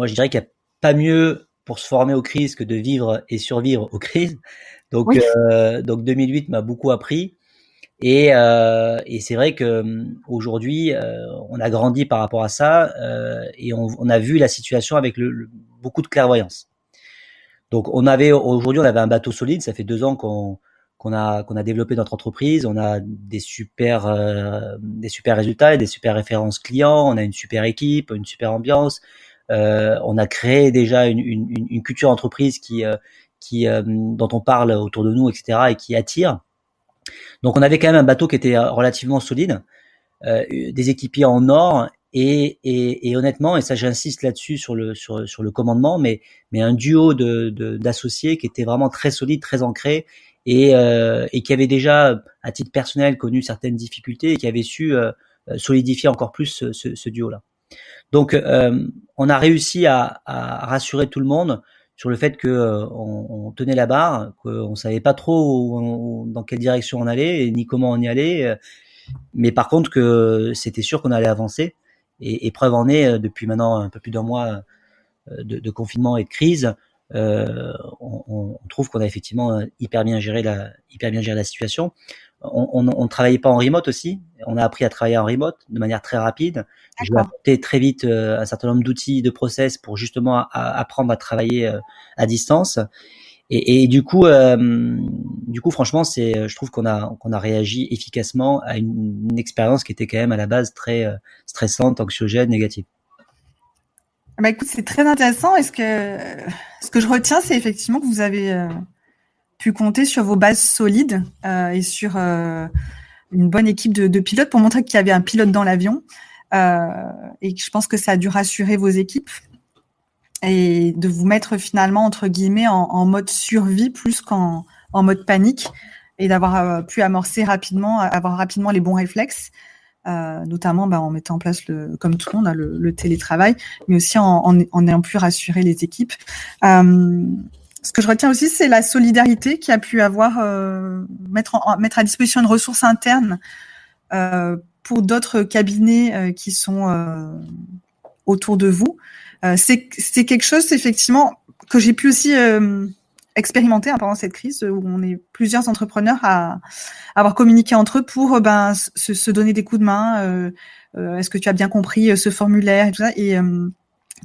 moi, je dirais qu'il n'y a pas mieux pour se former aux crises que de vivre et survivre aux crises. Donc, donc 2008 m'a beaucoup appris. Et, euh, et c'est vrai que aujourd'hui, euh, on a grandi par rapport à ça euh, et on, on, a vu la situation avec le, beaucoup de clairvoyance. Donc, on avait aujourd'hui, on avait un bateau solide. Ça fait deux ans qu'on qu'on a qu'on a développé notre entreprise. On a des super euh, des super résultats et des super références clients. On a une super équipe, une super ambiance. Euh, on a créé déjà une, une, une culture entreprise qui qui dont on parle autour de nous, etc. et qui attire. Donc on avait quand même un bateau qui était euh, relativement solide, euh, des équipiers en or et, et, et honnêtement, et ça j'insiste là-dessus sur le sur, sur le commandement, mais mais un duo de d'associés qui était vraiment très solide, très ancré et, euh, et qui avait déjà à titre personnel connu certaines difficultés et qui avait su euh, solidifier encore plus ce, ce, ce duo-là. Donc euh, on a réussi à, rassurer tout le monde sur le fait que euh, on, on, tenait la barre, qu'on savait pas trop dans quelle direction on allait ni comment on y allait, euh, mais par contre que c'était sûr qu'on allait avancer. Et, et, preuve en est, euh, depuis maintenant un peu plus d'un mois de, de, confinement et de crise, euh, on, on, trouve qu'on a effectivement hyper bien géré la hyper bien géré la situation on, ne travaillait pas en remote aussi. On a appris à travailler en remote de manière très rapide. J'ai apporté très vite euh, un certain nombre d'outils, de process pour justement apprendre à travailler euh, à distance. Et, du coup, euh, du coup, franchement, c'est, je trouve qu'on a qu'on a réagi efficacement à une, expérience qui était quand même à la base très stressante, anxiogène, négative. Bah écoute, c'est très intéressant. est ce que ce que je retiens, c'est effectivement que vous avez pu compter sur vos bases solides euh, et sur euh, une bonne équipe de, pilotes pour montrer qu'il y avait un pilote dans l'avion. Euh, et je pense que ça a dû rassurer vos équipes et de vous mettre finalement entre guillemets en, mode survie plus qu'en en mode panique et d'avoir pu amorcer rapidement, avoir rapidement les bons réflexes. Notamment bah, en mettant en place le, comme tout le monde, hein, le, télétravail, mais aussi en, ayant pu rassurer les équipes. Ce que je retiens aussi, c'est la solidarité qui a pu avoir euh, mettre, mettre à disposition une ressource interne euh, pour d'autres cabinets euh, qui sont euh, autour de vous. Euh, c'est quelque chose effectivement que j'ai pu aussi expérimenter hein, pendant cette crise où on est plusieurs entrepreneurs à, avoir communiqué entre eux pour ben se, se, donner des coups de main. Est-ce que tu as bien compris ce formulaire et tout ça et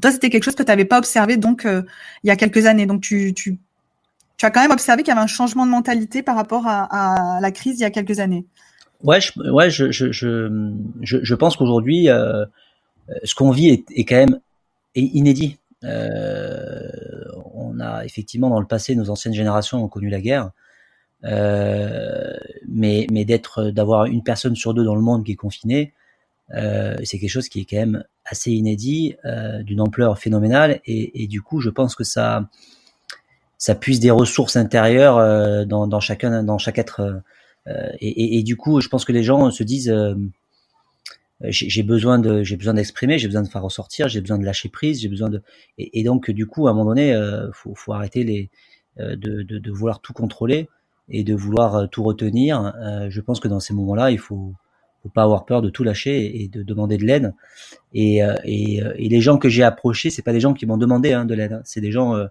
toi, c'était quelque chose que tu n'avais pas observé donc euh, il y a quelques années. Donc tu, as quand même observé qu'il y avait un changement de mentalité par rapport à, la crise il y a quelques années. Ouais, je, ouais, je, pense qu'aujourd'hui, euh, ce qu'on vit est, quand même inédit. Euh, on a effectivement dans le passé, nos anciennes générations ont connu la guerre, mais, mais d'être, d'avoir une personne sur deux dans le monde qui est confinée, c'est quelque chose qui est quand même assez inédit, euh, d'une ampleur phénoménale, et, et, du coup, je pense que ça, ça puise des ressources intérieures euh, dans, dans, chacun, dans chaque être. Euh, et, et, et, du coup, je pense que les gens se disent, euh, j'ai besoin de, j'ai besoin d'exprimer, j'ai besoin de faire ressortir, j'ai besoin de lâcher prise, j'ai besoin de, et, donc du coup, à un moment donné, faut, faut arrêter les, de, de, de, vouloir tout contrôler et de vouloir tout retenir. je pense que dans ces moments-là, il faut faut pas avoir peur de tout lâcher et de demander de l'aide. Et, euh, et, euh, et, les gens que j'ai approchés, c'est pas des gens qui m'ont demandé hein, de l'aide, hein. c'est des gens euh,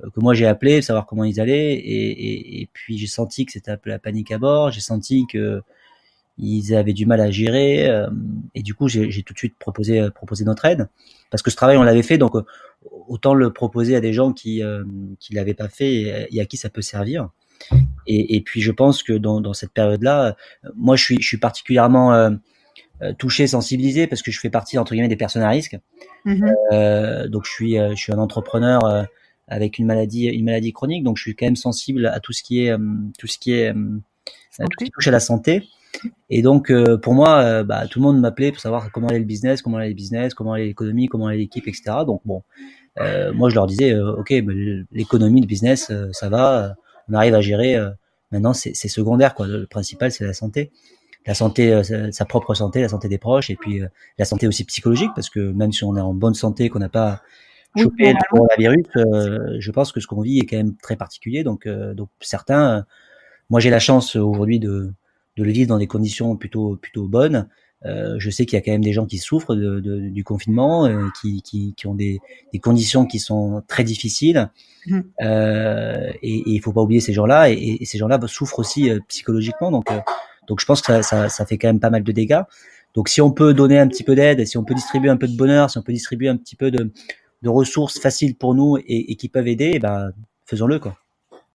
que moi j'ai appelé, savoir comment ils allaient. Et, et puis j'ai senti que c'était un peu la panique à bord. J'ai senti que ils avaient du mal à gérer. et du coup, j'ai tout de suite proposé, proposé notre aide parce que ce travail on l'avait fait, donc autant le proposer à des gens qui qui l'avaient pas fait et à qui ça peut servir. Et, et, puis je pense que dans, dans cette période-là, moi je suis, je suis particulièrement euh, euh, touché, sensibilisé parce que je fais partie entre guillemets des personnes à risque. Euh, donc je suis, euh, je suis un entrepreneur euh, avec une maladie, une maladie chronique, donc je suis quand même sensible à tout ce qui est, tout ce qui est, tout ce qui touche à la santé. Et donc pour moi, bah, tout le monde m'appelait pour savoir comment allait le business, comment allait le business, comment allait l'économie, comment allait l'équipe, etc. Donc bon, moi je leur disais, ok, l'économie, le business, ça va on arrive à gérer. Euh, maintenant, c'est secondaire. Quoi. Le principal, c'est la santé. La santé, euh, sa propre santé, la santé des proches, et puis euh, la santé aussi psychologique, parce que même si on est en bonne santé, qu'on n'a pas chopé le coronavirus, je pense que ce qu'on vit est quand même très particulier. Donc, donc certains, moi j'ai la chance aujourd'hui de, de le vivre dans des conditions plutôt plutôt bonnes. Euh, je sais qu'il y a quand même des gens qui souffrent de, de, du confinement, euh, qui, qui, qui, ont des, des, conditions qui sont très difficiles. Mmh. Euh, et il faut pas oublier ces gens-là. Et, et, ces gens-là souffrent aussi euh, psychologiquement. Donc, euh, donc je pense que ça, ça, ça, fait quand même pas mal de dégâts. Donc si on peut donner un petit peu d'aide, si on peut distribuer un peu de bonheur, si on peut distribuer un petit peu de, de ressources faciles pour nous et, et qui peuvent aider, eh ben, faisons-le quoi.